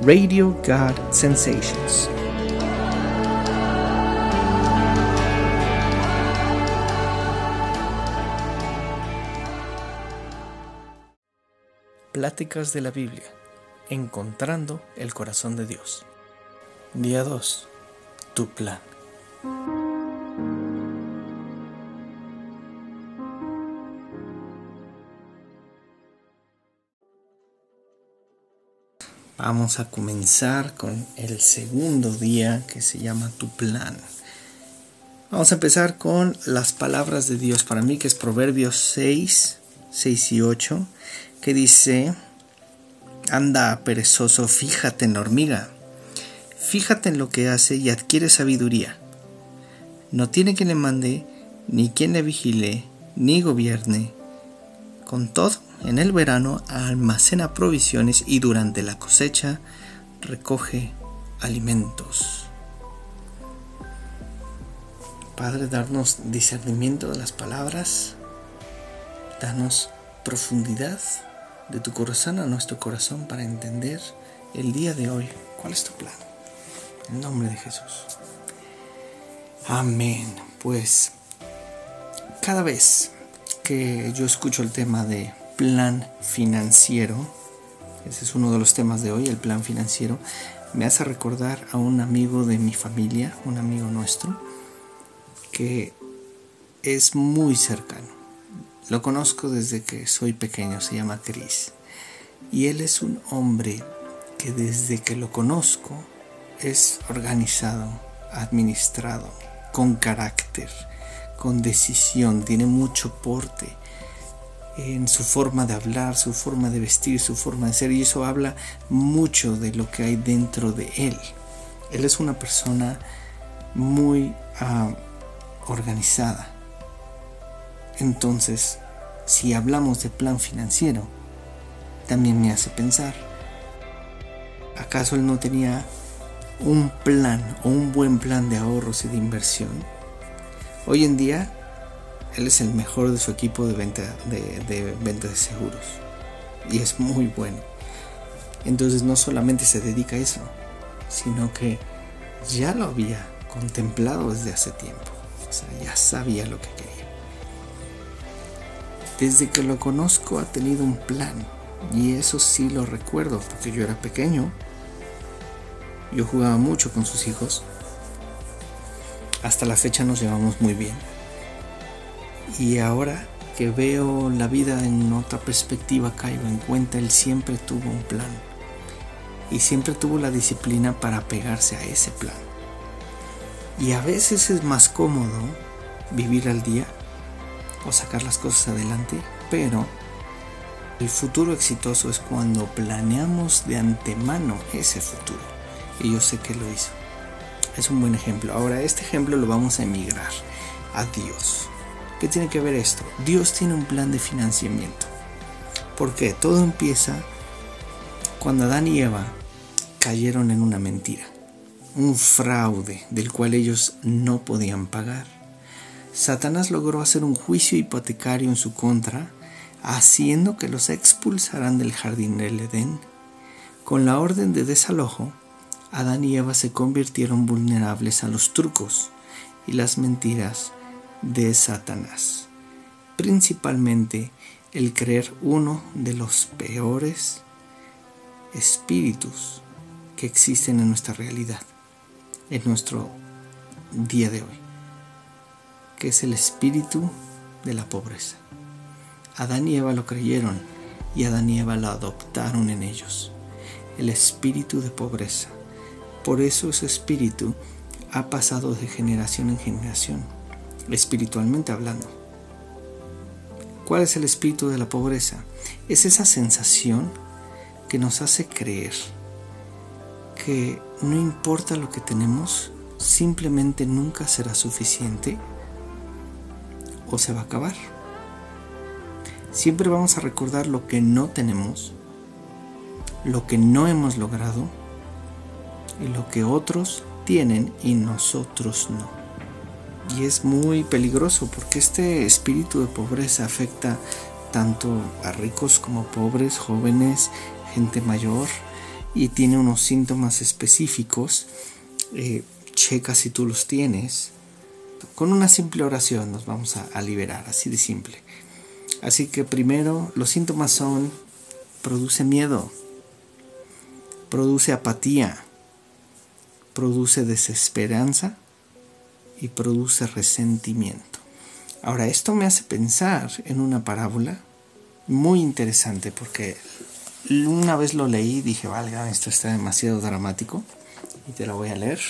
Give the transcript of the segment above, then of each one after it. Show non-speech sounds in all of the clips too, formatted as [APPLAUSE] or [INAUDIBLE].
Radio God Sensations. Pláticas de la Biblia, encontrando el corazón de Dios. Día 2. Tu plan. Vamos a comenzar con el segundo día que se llama Tu plan. Vamos a empezar con las palabras de Dios para mí, que es Proverbios 6, 6 y 8, que dice, anda perezoso, fíjate en la hormiga, fíjate en lo que hace y adquiere sabiduría. No tiene quien le mande, ni quien le vigile, ni gobierne. Con todo, en el verano almacena provisiones y durante la cosecha recoge alimentos. Padre, darnos discernimiento de las palabras, danos profundidad de tu corazón a nuestro corazón para entender el día de hoy cuál es tu plan. En nombre de Jesús. Amén. Pues cada vez que yo escucho el tema de plan financiero, ese es uno de los temas de hoy, el plan financiero, me hace recordar a un amigo de mi familia, un amigo nuestro, que es muy cercano. Lo conozco desde que soy pequeño, se llama Chris. Y él es un hombre que desde que lo conozco es organizado, administrado, con carácter, con decisión, tiene mucho porte en su forma de hablar, su forma de vestir, su forma de ser, y eso habla mucho de lo que hay dentro de él. Él es una persona muy ah, organizada. Entonces, si hablamos de plan financiero, también me hace pensar, ¿acaso él no tenía un plan o un buen plan de ahorros y de inversión? Hoy en día él es el mejor de su equipo de venta de, de seguros. Y es muy bueno. Entonces no solamente se dedica a eso, sino que ya lo había contemplado desde hace tiempo. O sea, ya sabía lo que quería. Desde que lo conozco ha tenido un plan. Y eso sí lo recuerdo, porque yo era pequeño. Yo jugaba mucho con sus hijos. Hasta la fecha nos llevamos muy bien y ahora que veo la vida en otra perspectiva caigo en cuenta, él siempre tuvo un plan y siempre tuvo la disciplina para pegarse a ese plan. Y a veces es más cómodo vivir al día o sacar las cosas adelante, pero el futuro exitoso es cuando planeamos de antemano ese futuro. Y yo sé que lo hizo. Es un buen ejemplo. Ahora este ejemplo lo vamos a emigrar a Dios. ¿Qué tiene que ver esto? Dios tiene un plan de financiamiento. Porque todo empieza cuando Adán y Eva cayeron en una mentira, un fraude del cual ellos no podían pagar. Satanás logró hacer un juicio hipotecario en su contra, haciendo que los expulsaran del jardín del Edén. Con la orden de desalojo, Adán y Eva se convirtieron vulnerables a los trucos y las mentiras de Satanás, principalmente el creer uno de los peores espíritus que existen en nuestra realidad, en nuestro día de hoy, que es el espíritu de la pobreza. Adán y Eva lo creyeron y Adán y Eva lo adoptaron en ellos, el espíritu de pobreza. Por eso ese espíritu ha pasado de generación en generación espiritualmente hablando. ¿Cuál es el espíritu de la pobreza? Es esa sensación que nos hace creer que no importa lo que tenemos, simplemente nunca será suficiente o se va a acabar. Siempre vamos a recordar lo que no tenemos, lo que no hemos logrado y lo que otros tienen y nosotros no y es muy peligroso porque este espíritu de pobreza afecta tanto a ricos como pobres, jóvenes, gente mayor y tiene unos síntomas específicos. Eh, checa si tú los tienes. Con una simple oración nos vamos a, a liberar, así de simple. Así que primero los síntomas son, produce miedo, produce apatía, produce desesperanza y produce resentimiento. Ahora, esto me hace pensar en una parábola muy interesante porque una vez lo leí y dije, valga, esto está demasiado dramático y te la voy a leer.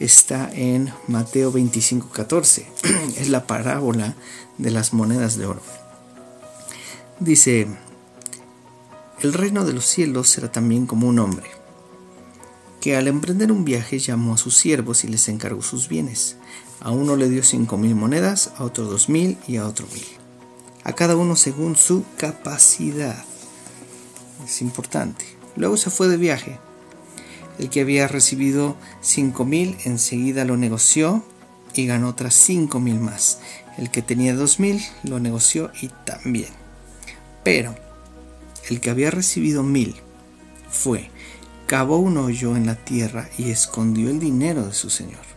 Está en Mateo 25, 14. [CLEARS THROAT] es la parábola de las monedas de oro. Dice, el reino de los cielos será también como un hombre, que al emprender un viaje llamó a sus siervos y les encargó sus bienes. A uno le dio cinco mil monedas, a otro dos mil y a otro mil. A cada uno según su capacidad. Es importante. Luego se fue de viaje. El que había recibido cinco mil enseguida lo negoció y ganó otras cinco mil más. El que tenía dos mil lo negoció y también. Pero el que había recibido mil fue, cavó un hoyo en la tierra y escondió el dinero de su señor.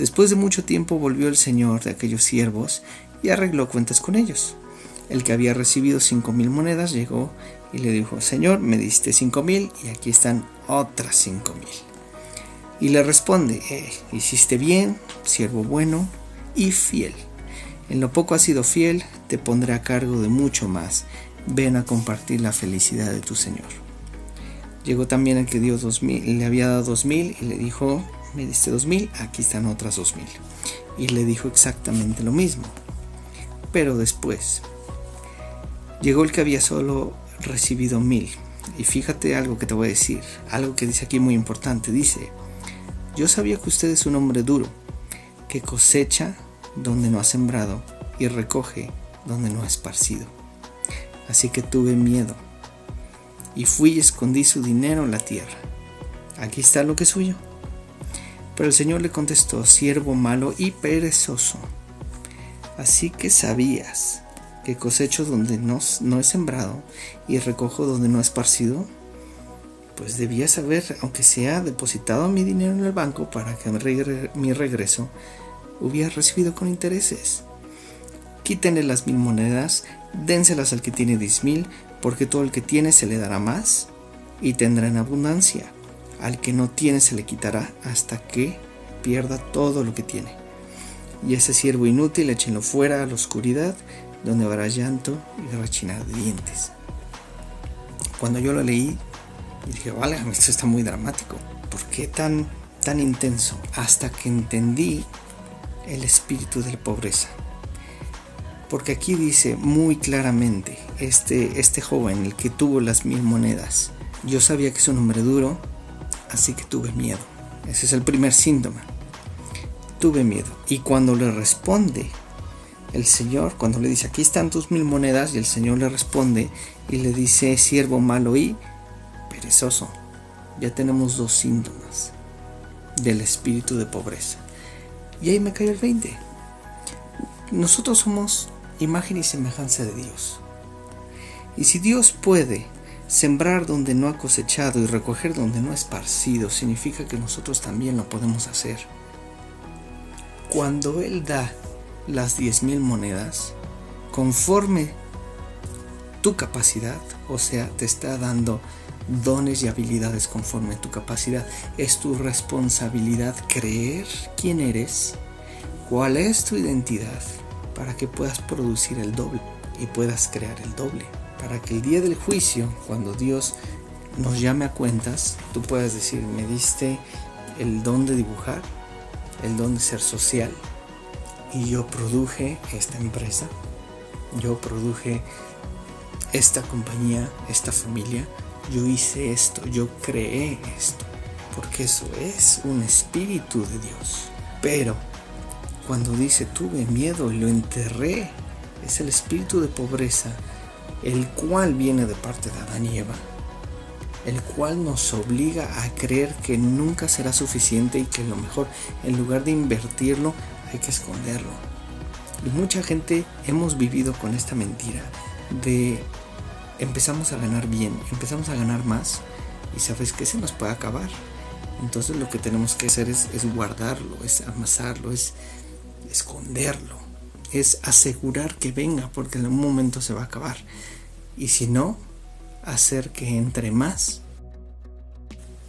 Después de mucho tiempo volvió el señor de aquellos siervos y arregló cuentas con ellos. El que había recibido cinco mil monedas llegó y le dijo, Señor, me diste cinco mil y aquí están otras cinco mil. Y le responde, eh, hiciste bien, siervo bueno y fiel. En lo poco has sido fiel, te pondré a cargo de mucho más. Ven a compartir la felicidad de tu Señor. Llegó también el que dio dos mil, le había dado dos mil y le dijo, me diste dos mil, aquí están otras dos mil. Y le dijo exactamente lo mismo. Pero después, llegó el que había solo recibido mil. Y fíjate algo que te voy a decir, algo que dice aquí muy importante. Dice, yo sabía que usted es un hombre duro, que cosecha donde no ha sembrado y recoge donde no ha esparcido. Así que tuve miedo y fui y escondí su dinero en la tierra. Aquí está lo que es suyo. Pero el Señor le contestó, siervo malo y perezoso. Así que sabías que cosecho donde no, no he sembrado y recojo donde no he esparcido. Pues debías haber, aunque sea depositado mi dinero en el banco para que mi regreso hubiera recibido con intereses. Quítenle las mil monedas, dénselas al que tiene diez mil, porque todo el que tiene se le dará más y tendrá en abundancia. Al que no tiene se le quitará hasta que pierda todo lo que tiene. Y ese siervo inútil échenlo fuera a la oscuridad, donde habrá llanto y rechinar de dientes. Cuando yo lo leí, dije, vale, [LAUGHS] esto está muy dramático. ¿Por qué tan, tan intenso? Hasta que entendí el espíritu de la pobreza. Porque aquí dice muy claramente, este, este joven, el que tuvo las mil monedas, yo sabía que es un hombre duro, así que tuve miedo. Ese es el primer síntoma. Tuve miedo. Y cuando le responde el Señor, cuando le dice, aquí están tus mil monedas, y el Señor le responde y le dice, siervo malo y perezoso, ya tenemos dos síntomas del espíritu de pobreza. Y ahí me cayó el 20. Nosotros somos imagen y semejanza de Dios. Y si Dios puede sembrar donde no ha cosechado y recoger donde no ha esparcido, significa que nosotros también lo podemos hacer. Cuando Él da las diez mil monedas, conforme tu capacidad, o sea, te está dando dones y habilidades conforme tu capacidad. Es tu responsabilidad creer quién eres, cuál es tu identidad, para que puedas producir el doble y puedas crear el doble. Para que el día del juicio, cuando Dios nos llame a cuentas, tú puedas decir, me diste el don de dibujar, el don de ser social, y yo produje esta empresa, yo produje esta compañía, esta familia, yo hice esto, yo creé esto, porque eso es un espíritu de Dios. Pero cuando dice tuve miedo y lo enterré, es el espíritu de pobreza, el cual viene de parte de Adán y Eva, el cual nos obliga a creer que nunca será suficiente y que lo mejor, en lugar de invertirlo, hay que esconderlo. Y mucha gente hemos vivido con esta mentira de empezamos a ganar bien, empezamos a ganar más y sabes que se nos puede acabar. Entonces lo que tenemos que hacer es, es guardarlo, es amasarlo, es esconderlo, es asegurar que venga porque en algún momento se va a acabar. Y si no, hacer que entre más.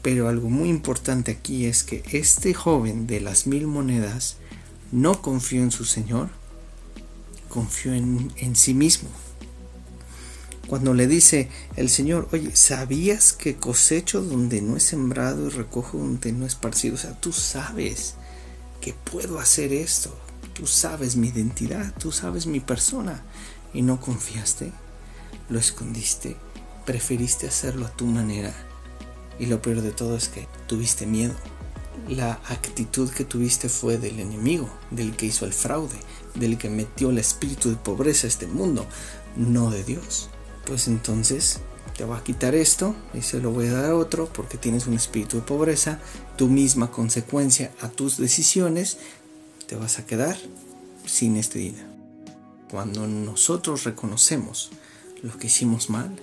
Pero algo muy importante aquí es que este joven de las mil monedas no confió en su Señor, confió en, en sí mismo. Cuando le dice el Señor, oye, ¿sabías que cosecho donde no he sembrado y recojo donde no he esparcido? O sea, tú sabes que puedo hacer esto. Tú sabes mi identidad, tú sabes mi persona. Y no confiaste, lo escondiste, preferiste hacerlo a tu manera. Y lo peor de todo es que tuviste miedo. La actitud que tuviste fue del enemigo, del que hizo el fraude, del que metió el espíritu de pobreza a este mundo, no de Dios pues entonces te voy a quitar esto y se lo voy a dar a otro porque tienes un espíritu de pobreza, tu misma consecuencia a tus decisiones, te vas a quedar sin este dinero. Cuando nosotros reconocemos lo que hicimos mal,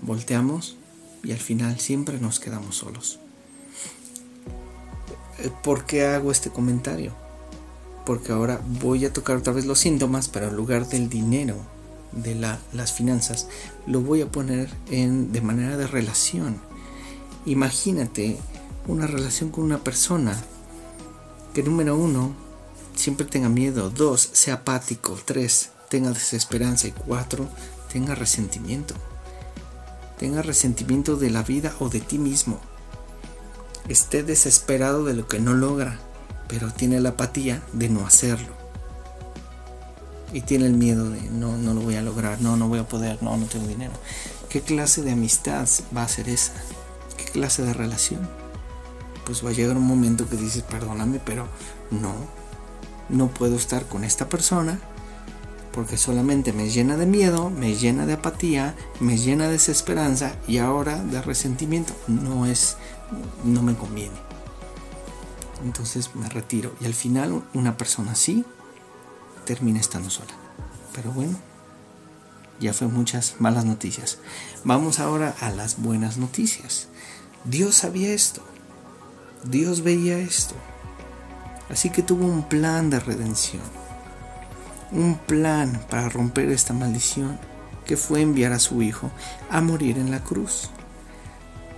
volteamos y al final siempre nos quedamos solos. Eh, ¿Por qué hago este comentario? Porque ahora voy a tocar otra vez los síntomas, pero en lugar del dinero de las finanzas lo voy a poner en, de manera de relación. Imagínate una relación con una persona que número uno siempre tenga miedo, dos sea apático, tres tenga desesperanza y cuatro tenga resentimiento. Tenga resentimiento de la vida o de ti mismo. Esté desesperado de lo que no logra, pero tiene la apatía de no hacerlo y tiene el miedo de no, no lo voy a lograr, no, no voy a poder, no, no tengo dinero. ¿Qué clase de amistad va a ser esa? ¿Qué clase de relación? Pues va a llegar un momento que dices, perdóname, pero no, no puedo estar con esta persona porque solamente me llena de miedo, me llena de apatía, me llena de desesperanza y ahora de resentimiento. No es, no me conviene. Entonces me retiro y al final una persona así termina estando sola. Pero bueno, ya fue muchas malas noticias. Vamos ahora a las buenas noticias. Dios sabía esto. Dios veía esto. Así que tuvo un plan de redención. Un plan para romper esta maldición que fue enviar a su Hijo a morir en la cruz.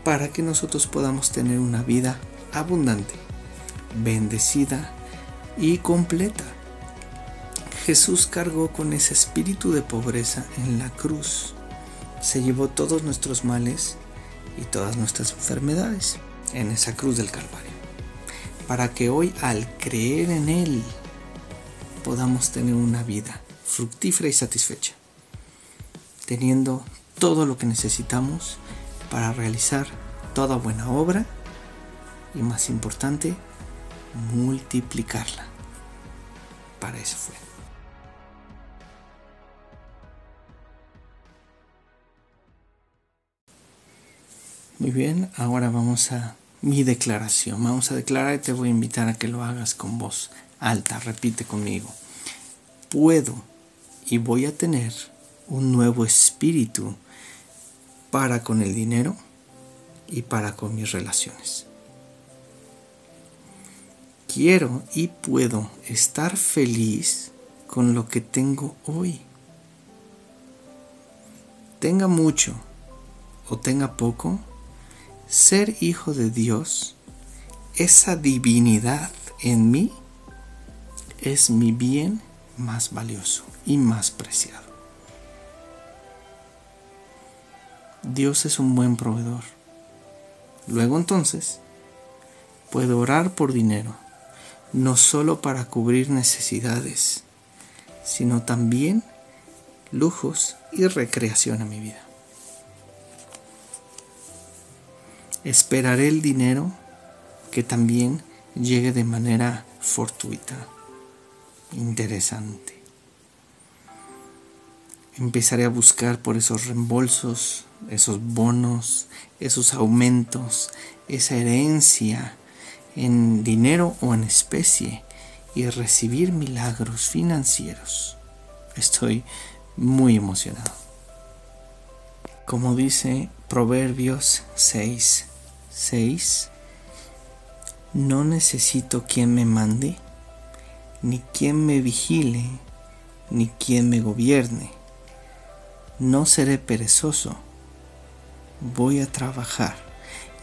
Para que nosotros podamos tener una vida abundante, bendecida y completa. Jesús cargó con ese espíritu de pobreza en la cruz. Se llevó todos nuestros males y todas nuestras enfermedades en esa cruz del Calvario. Para que hoy al creer en Él podamos tener una vida fructífera y satisfecha. Teniendo todo lo que necesitamos para realizar toda buena obra y más importante, multiplicarla. Para eso fue. Muy bien, ahora vamos a mi declaración. Vamos a declarar y te voy a invitar a que lo hagas con voz alta. Repite conmigo. Puedo y voy a tener un nuevo espíritu para con el dinero y para con mis relaciones. Quiero y puedo estar feliz con lo que tengo hoy. Tenga mucho o tenga poco, ser hijo de Dios, esa divinidad en mí, es mi bien más valioso y más preciado. Dios es un buen proveedor. Luego entonces, puedo orar por dinero, no solo para cubrir necesidades, sino también lujos y recreación a mi vida. Esperaré el dinero que también llegue de manera fortuita, interesante. Empezaré a buscar por esos reembolsos, esos bonos, esos aumentos, esa herencia en dinero o en especie y recibir milagros financieros. Estoy muy emocionado. Como dice Proverbios 6, 6, no necesito quien me mande, ni quien me vigile, ni quien me gobierne. No seré perezoso, voy a trabajar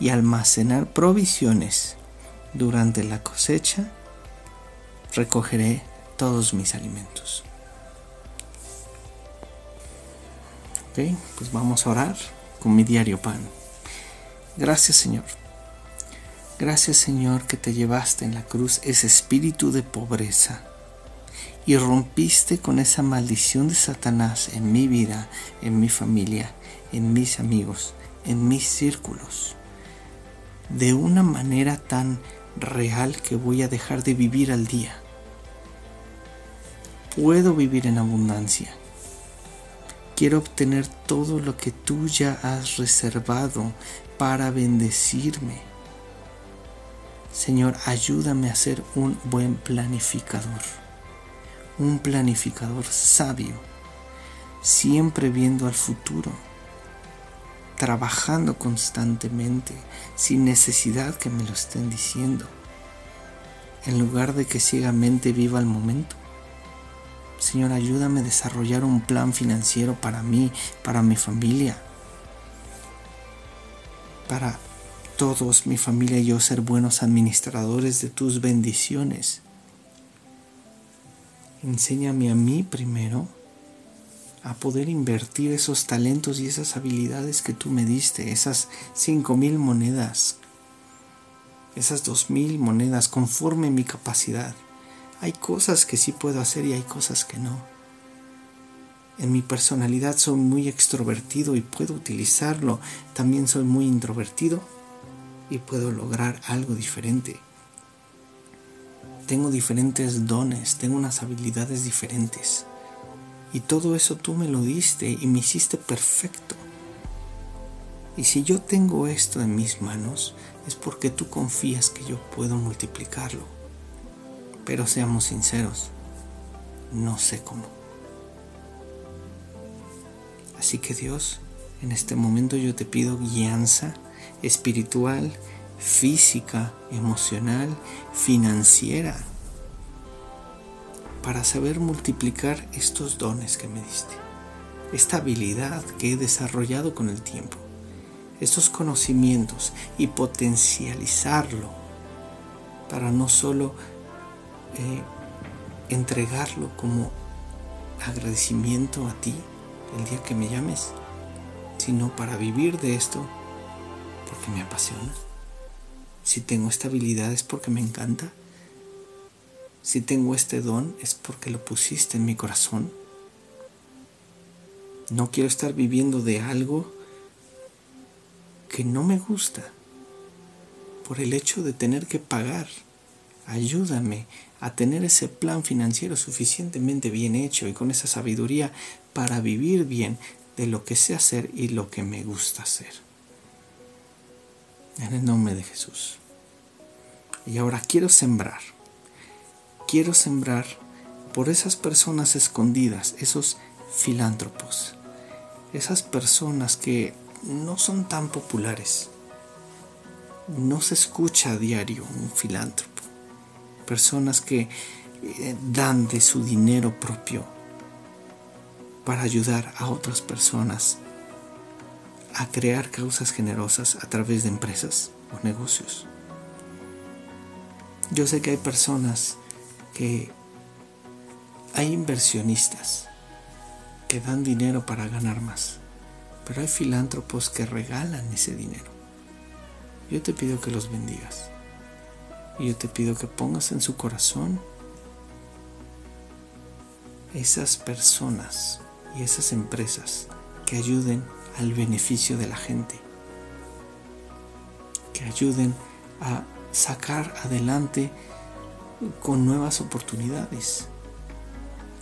y almacenar provisiones. Durante la cosecha recogeré todos mis alimentos. Ok, pues vamos a orar con mi diario pan. Gracias Señor. Gracias Señor que te llevaste en la cruz ese espíritu de pobreza y rompiste con esa maldición de Satanás en mi vida, en mi familia, en mis amigos, en mis círculos, de una manera tan real que voy a dejar de vivir al día. Puedo vivir en abundancia. Quiero obtener todo lo que tú ya has reservado para bendecirme. Señor, ayúdame a ser un buen planificador, un planificador sabio, siempre viendo al futuro, trabajando constantemente, sin necesidad que me lo estén diciendo, en lugar de que ciegamente viva el momento. Señor, ayúdame a desarrollar un plan financiero para mí, para mi familia, para todos, mi familia y yo, ser buenos administradores de tus bendiciones. Enséñame a mí primero a poder invertir esos talentos y esas habilidades que tú me diste, esas cinco mil monedas, esas dos mil monedas conforme mi capacidad. Hay cosas que sí puedo hacer y hay cosas que no. En mi personalidad soy muy extrovertido y puedo utilizarlo. También soy muy introvertido y puedo lograr algo diferente. Tengo diferentes dones, tengo unas habilidades diferentes. Y todo eso tú me lo diste y me hiciste perfecto. Y si yo tengo esto en mis manos, es porque tú confías que yo puedo multiplicarlo. Pero seamos sinceros, no sé cómo. Así que Dios, en este momento yo te pido guianza espiritual, física, emocional, financiera, para saber multiplicar estos dones que me diste, esta habilidad que he desarrollado con el tiempo, estos conocimientos y potencializarlo para no solo eh, entregarlo como agradecimiento a ti el día que me llames, sino para vivir de esto porque me apasiona. Si tengo esta habilidad es porque me encanta. Si tengo este don es porque lo pusiste en mi corazón. No quiero estar viviendo de algo que no me gusta por el hecho de tener que pagar. Ayúdame a tener ese plan financiero suficientemente bien hecho y con esa sabiduría para vivir bien de lo que sé hacer y lo que me gusta hacer. En el nombre de Jesús. Y ahora quiero sembrar. Quiero sembrar por esas personas escondidas, esos filántropos, esas personas que no son tan populares. No se escucha a diario un filántropo personas que eh, dan de su dinero propio para ayudar a otras personas a crear causas generosas a través de empresas o negocios. Yo sé que hay personas que hay inversionistas que dan dinero para ganar más, pero hay filántropos que regalan ese dinero. Yo te pido que los bendigas. Y yo te pido que pongas en su corazón esas personas y esas empresas que ayuden al beneficio de la gente, que ayuden a sacar adelante con nuevas oportunidades.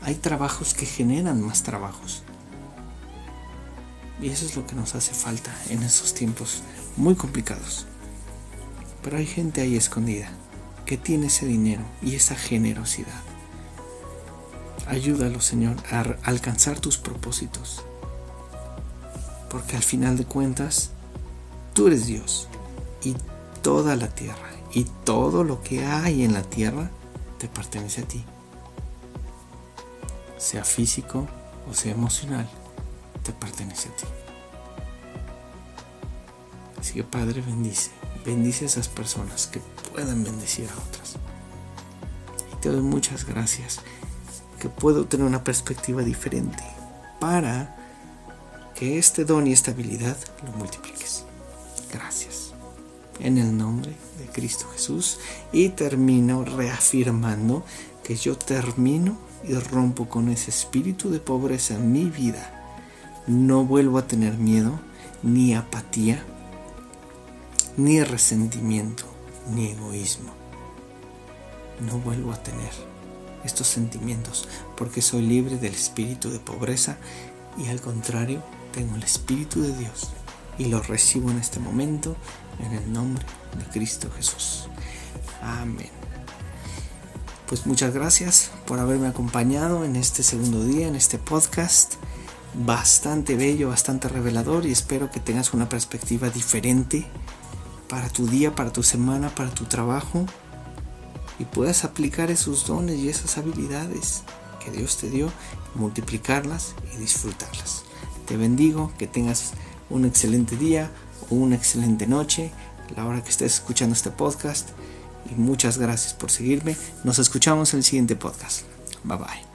Hay trabajos que generan más trabajos. Y eso es lo que nos hace falta en esos tiempos muy complicados. Pero hay gente ahí escondida que tiene ese dinero y esa generosidad. Ayúdalo, Señor, a alcanzar tus propósitos. Porque al final de cuentas, tú eres Dios y toda la tierra y todo lo que hay en la tierra te pertenece a ti. Sea físico o sea emocional, te pertenece a ti. Así que Padre, bendice, bendice a esas personas que puedan bendecir a otras. Te doy muchas gracias, que puedo tener una perspectiva diferente para que este don y esta habilidad lo multipliques. Gracias. En el nombre de Cristo Jesús. Y termino reafirmando que yo termino y rompo con ese espíritu de pobreza en mi vida. No vuelvo a tener miedo, ni apatía, ni resentimiento, ni egoísmo. No vuelvo a tener estos sentimientos porque soy libre del espíritu de pobreza y al contrario tengo el espíritu de Dios y lo recibo en este momento en el nombre de Cristo Jesús. Amén. Pues muchas gracias por haberme acompañado en este segundo día, en este podcast. Bastante bello, bastante revelador y espero que tengas una perspectiva diferente para tu día, para tu semana, para tu trabajo y puedas aplicar esos dones y esas habilidades que Dios te dio, multiplicarlas y disfrutarlas. Te bendigo, que tengas un excelente día o una excelente noche la hora que estés escuchando este podcast y muchas gracias por seguirme. Nos escuchamos en el siguiente podcast. Bye bye.